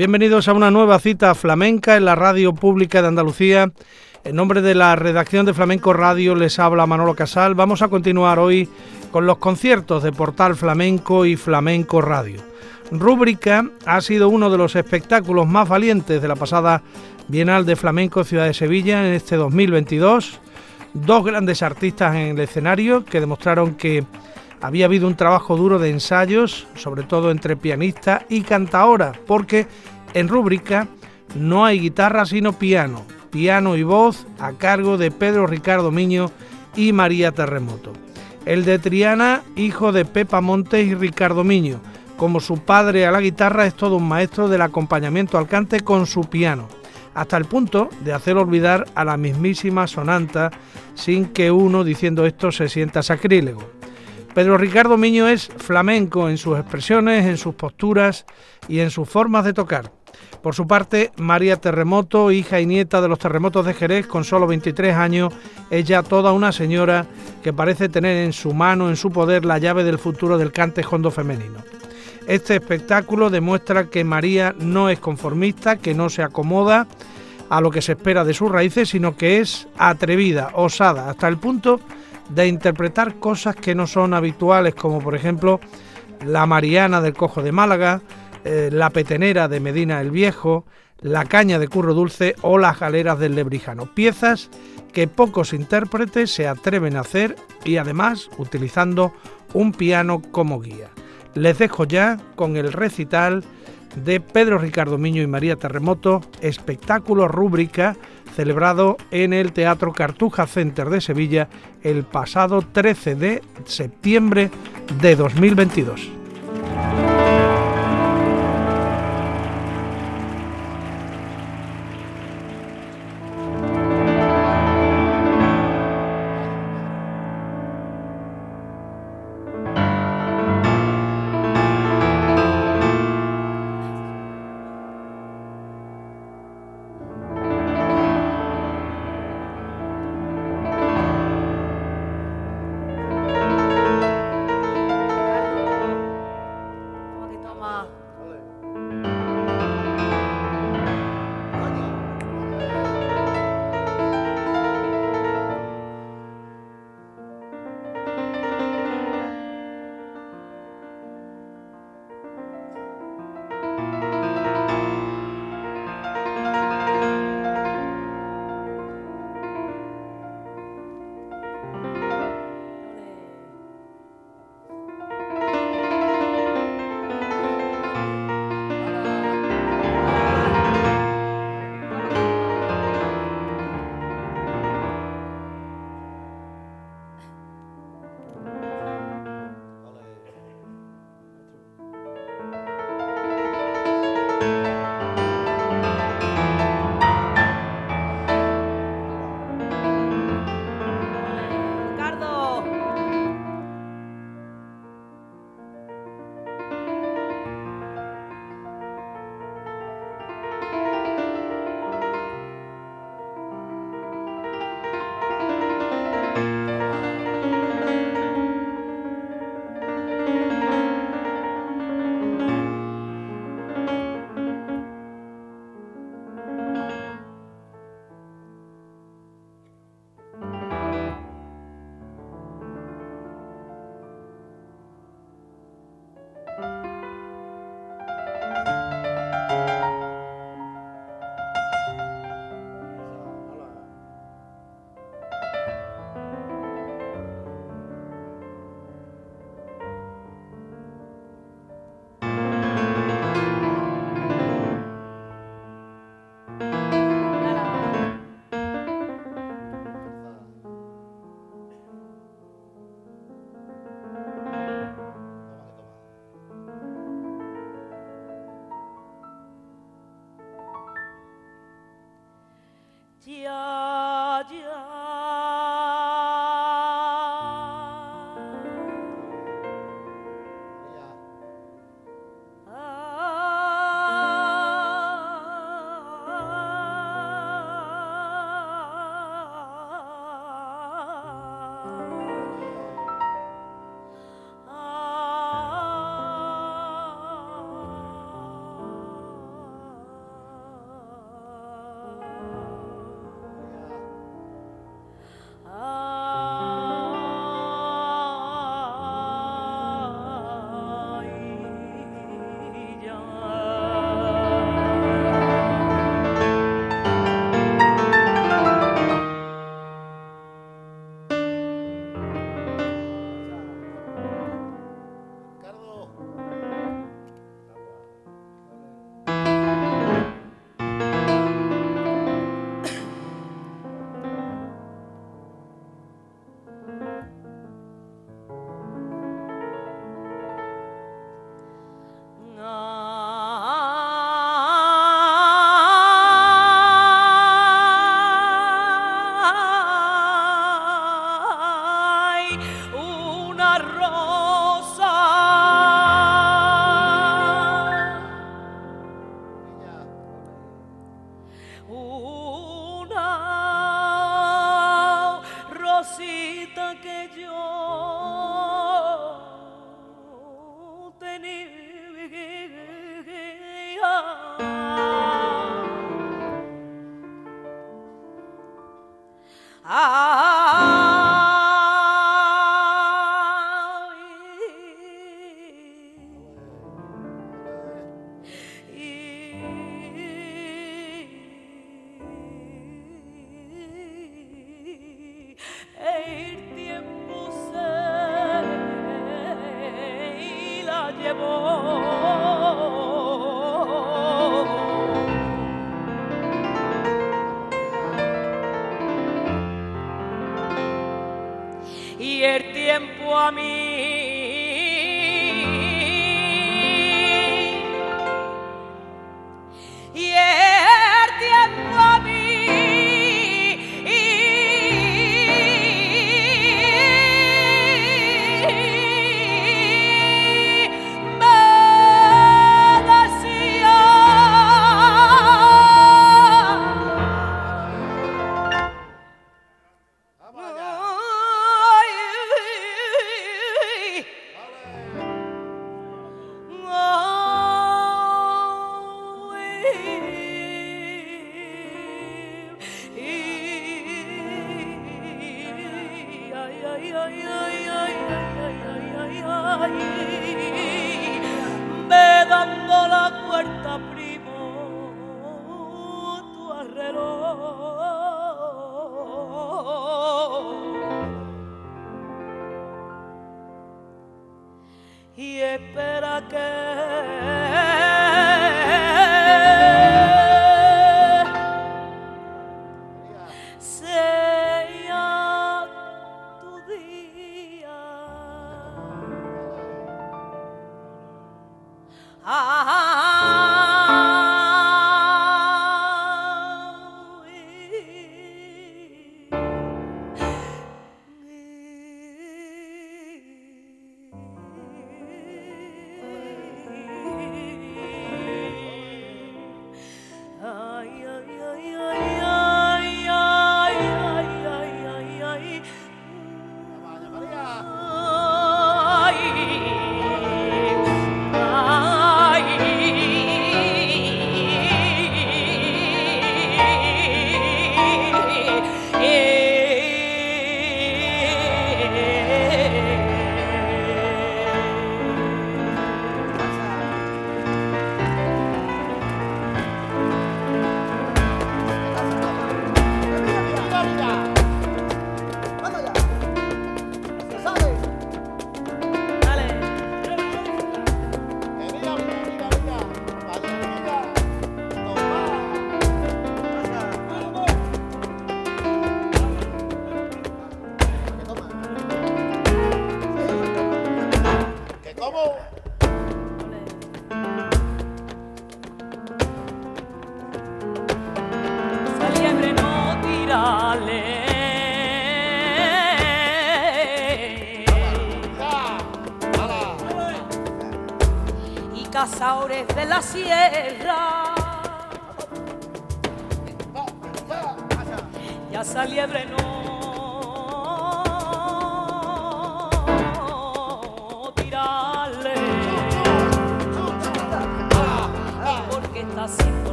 Bienvenidos a una nueva cita flamenca en la radio pública de Andalucía. En nombre de la redacción de Flamenco Radio les habla Manolo Casal. Vamos a continuar hoy con los conciertos de Portal Flamenco y Flamenco Radio. Rúbrica ha sido uno de los espectáculos más valientes de la pasada Bienal de Flamenco Ciudad de Sevilla en este 2022. Dos grandes artistas en el escenario que demostraron que había habido un trabajo duro de ensayos, sobre todo entre pianista y cantaora, porque en rúbrica no hay guitarra sino piano, piano y voz a cargo de Pedro Ricardo Miño y María Terremoto. El de Triana, hijo de Pepa Montes y Ricardo Miño. Como su padre a la guitarra es todo un maestro del acompañamiento al cante con su piano, hasta el punto de hacer olvidar a la mismísima sonanta sin que uno diciendo esto se sienta sacrílego. Pedro Ricardo Miño es flamenco en sus expresiones, en sus posturas y en sus formas de tocar. Por su parte, María Terremoto, hija y nieta de los terremotos de Jerez, con solo 23 años, es ya toda una señora que parece tener en su mano, en su poder, la llave del futuro del cante jondo femenino. Este espectáculo demuestra que María no es conformista, que no se acomoda a lo que se espera de sus raíces, sino que es atrevida, osada, hasta el punto de interpretar cosas que no son habituales, como por ejemplo la Mariana del Cojo de Málaga, eh, la Petenera de Medina el Viejo, la Caña de Curro Dulce o las Galeras del Lebrijano. Piezas que pocos intérpretes se atreven a hacer y además utilizando un piano como guía. Les dejo ya con el recital de Pedro Ricardo Miño y María Terremoto, espectáculo rúbrica celebrado en el Teatro Cartuja Center de Sevilla el pasado 13 de septiembre de 2022.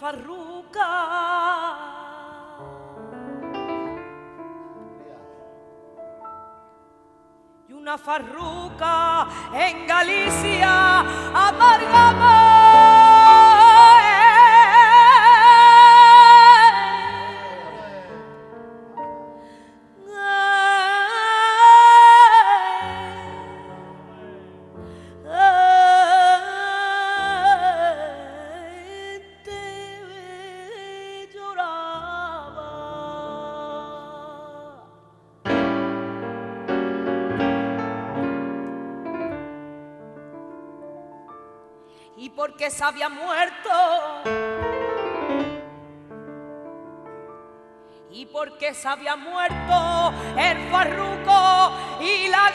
Farruca. Y una farruca en Galicia amargamos. Porque se había muerto. Y porque se había muerto el farruco y la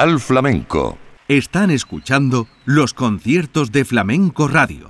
Portal Flamenco. Están escuchando los conciertos de Flamenco Radio.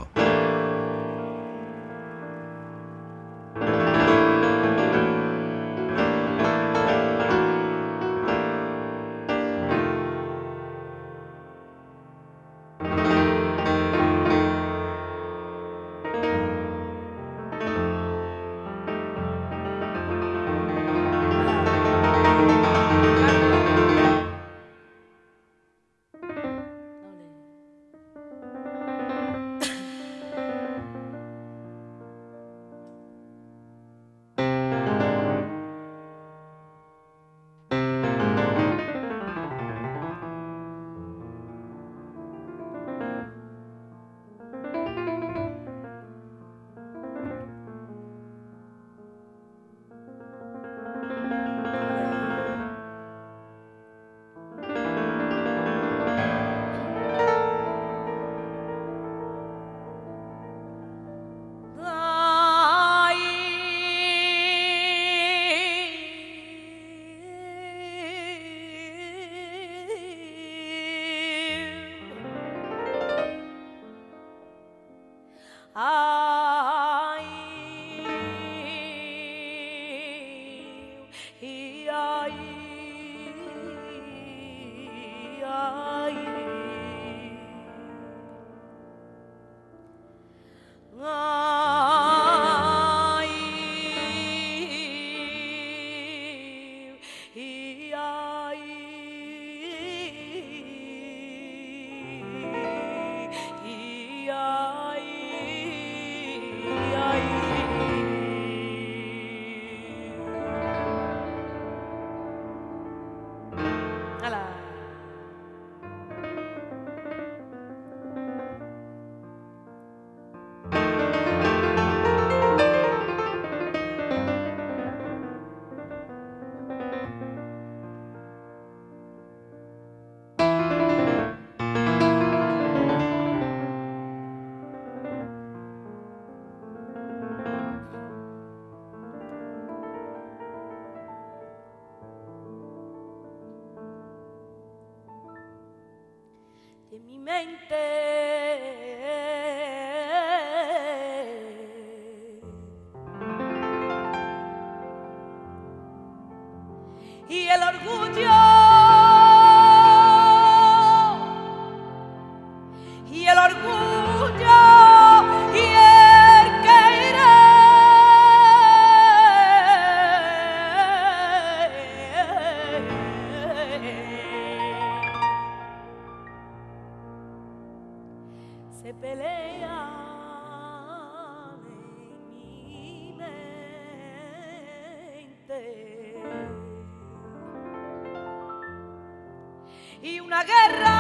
se pelean en mi mente. Y una guerra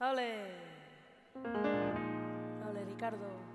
¡Ole! ¡Ole, Ricardo!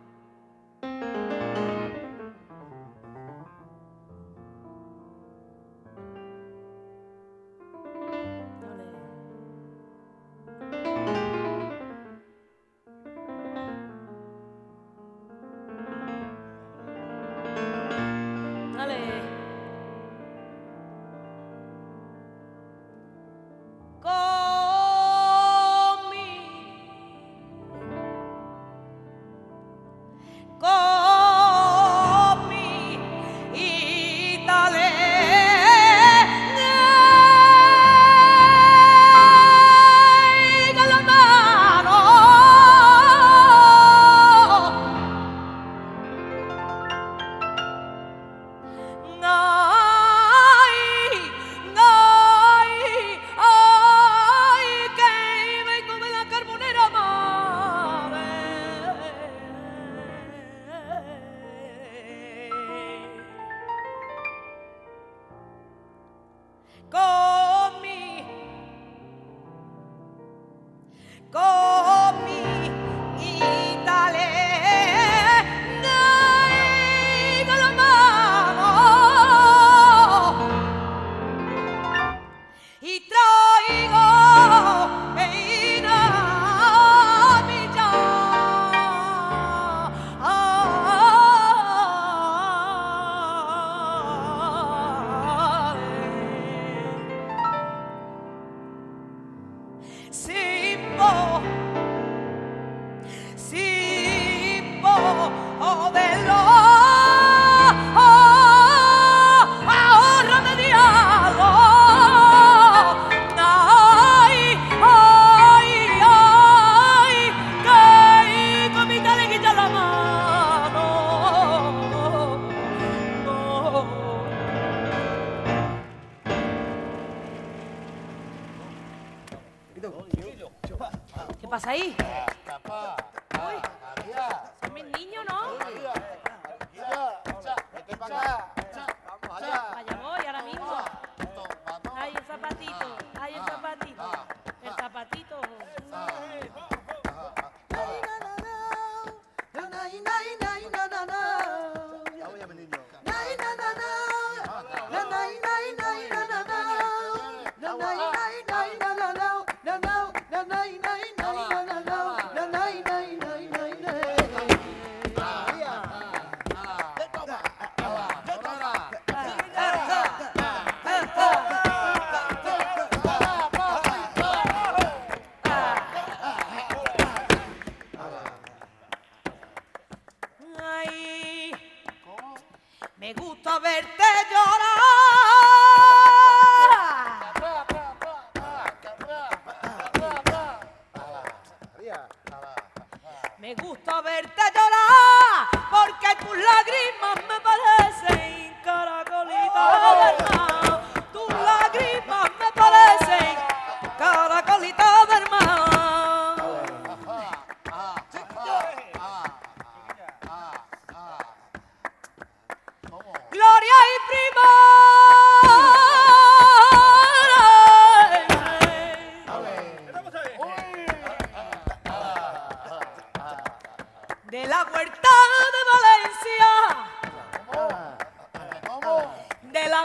Y que la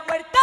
girarda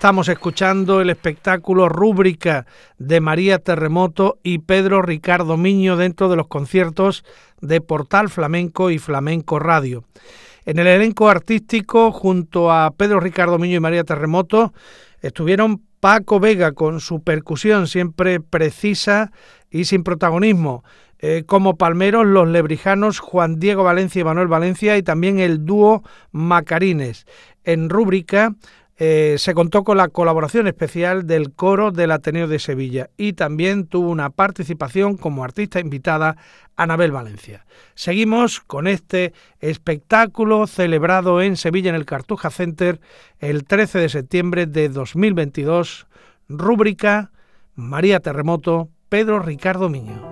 estamos escuchando el espectáculo Rúbrica de María Terremoto y Pedro Ricardo Miño dentro de los conciertos de Portal Flamenco y Flamenco Radio. En el elenco artístico, junto a Pedro Ricardo Miño y María Terremoto, estuvieron Paco Vega con su percusión siempre precisa y sin protagonismo, eh, como palmeros los lebrijanos Juan Diego Valencia y Manuel Valencia y también el dúo Macarines. En rúbrica eh, se contó con la colaboración especial del coro del Ateneo de Sevilla y también tuvo una participación como artista invitada Anabel Valencia. Seguimos con este espectáculo celebrado en Sevilla en el Cartuja Center el 13 de septiembre de 2022, rúbrica María Terremoto, Pedro Ricardo Miño.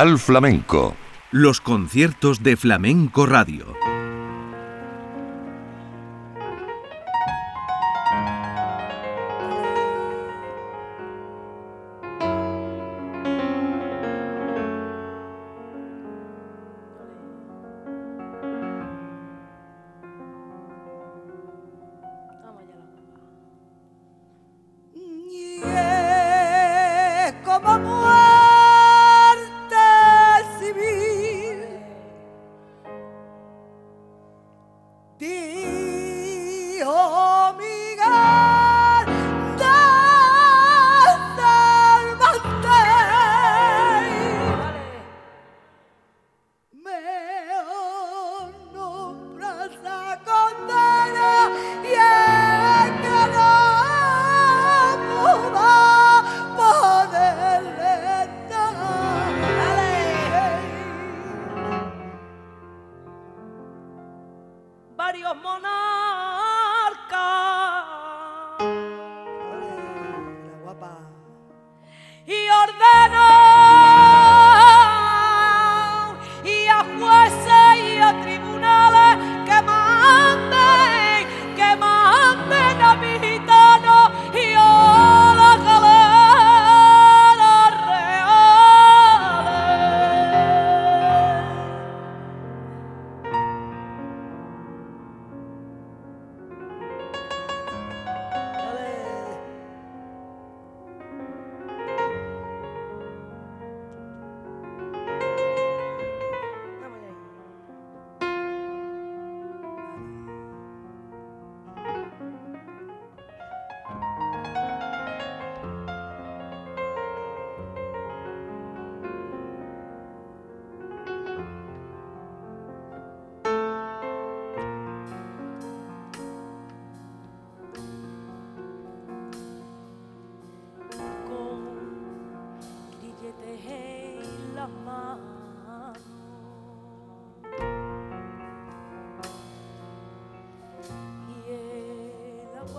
Portal Flamenco. Los conciertos de Flamenco Radio.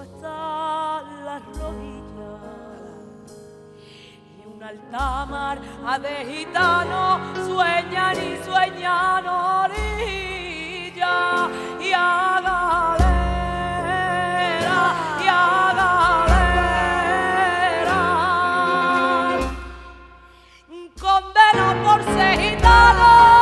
están las rodillas y un altamar a de gitano sueñan y sueñan orilla y a galera y a galera. Con por ser gitano.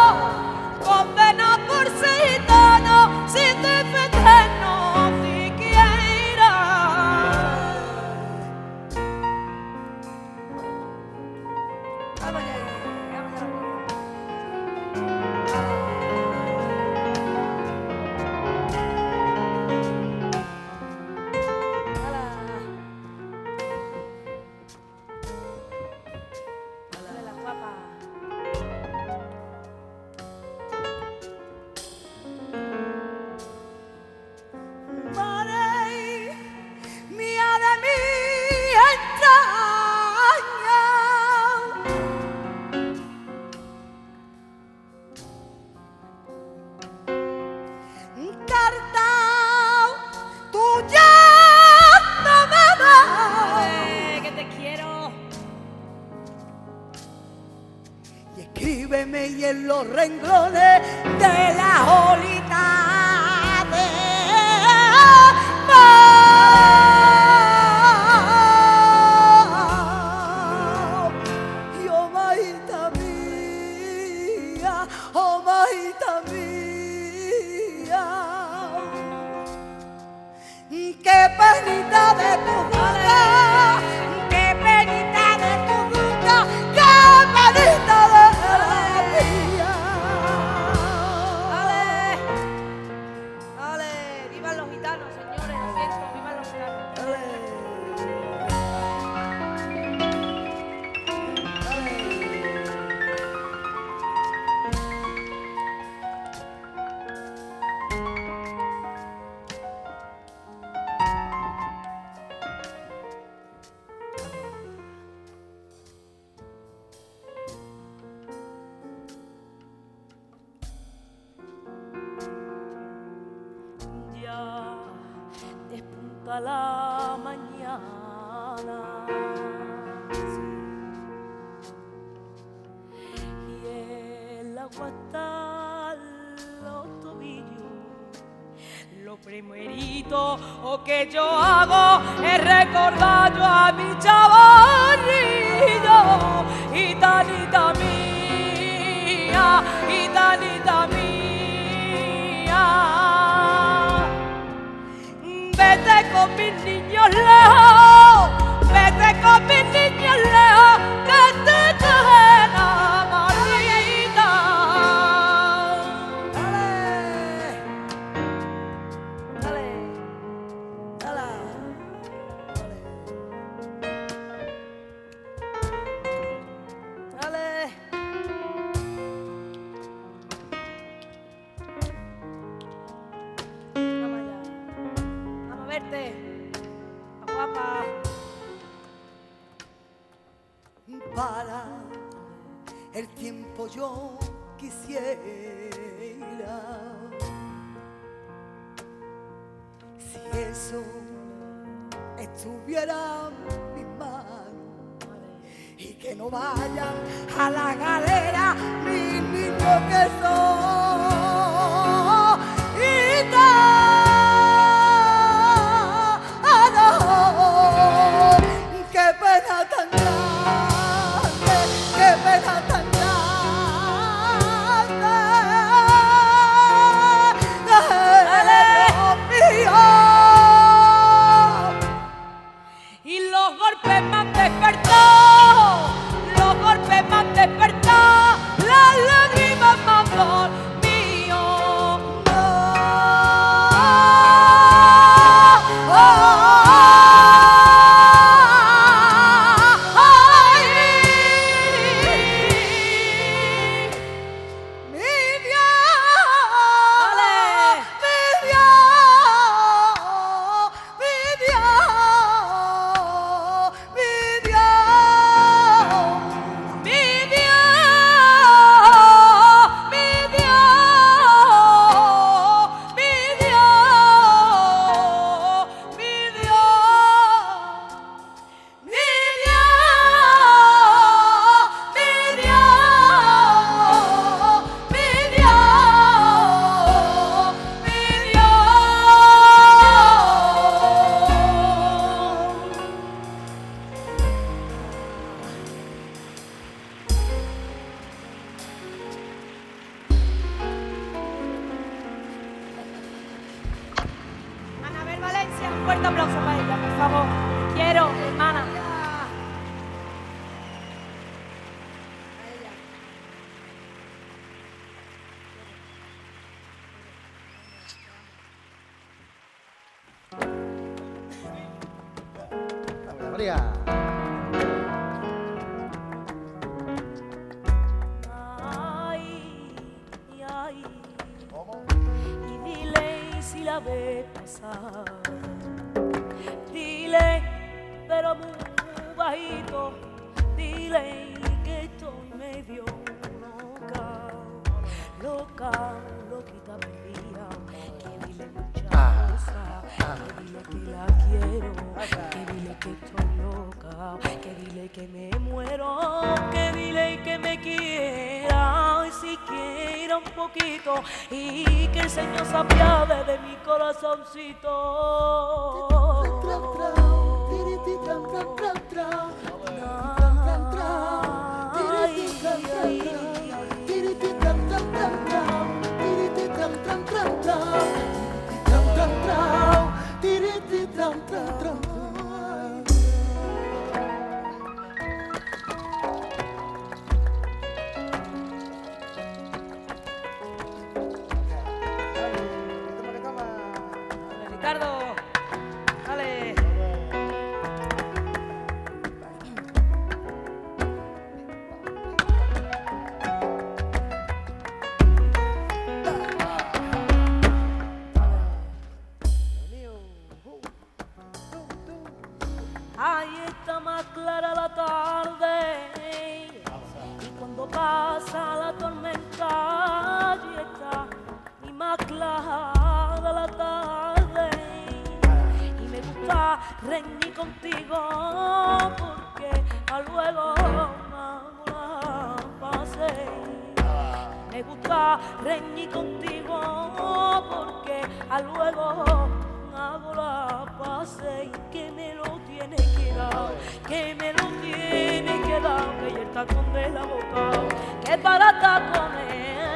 eso estuviera mi mano y que no vayan a la galera mis niños que son. Y Dame la la ve pasar. Dile, pero muy bajito, dile que estoy medio loca, loca, loquita. que estoy loca, que dile que me muero, que dile que me quiera, y siquiera un poquito, y que el Señor se apiade de mi corazoncito. contigo porque a luego la pasé. Me gusta reñir contigo porque a luego hago la que me lo tiene que dar, que me lo tiene que dar, que ya está con de la boca, que para barata con él.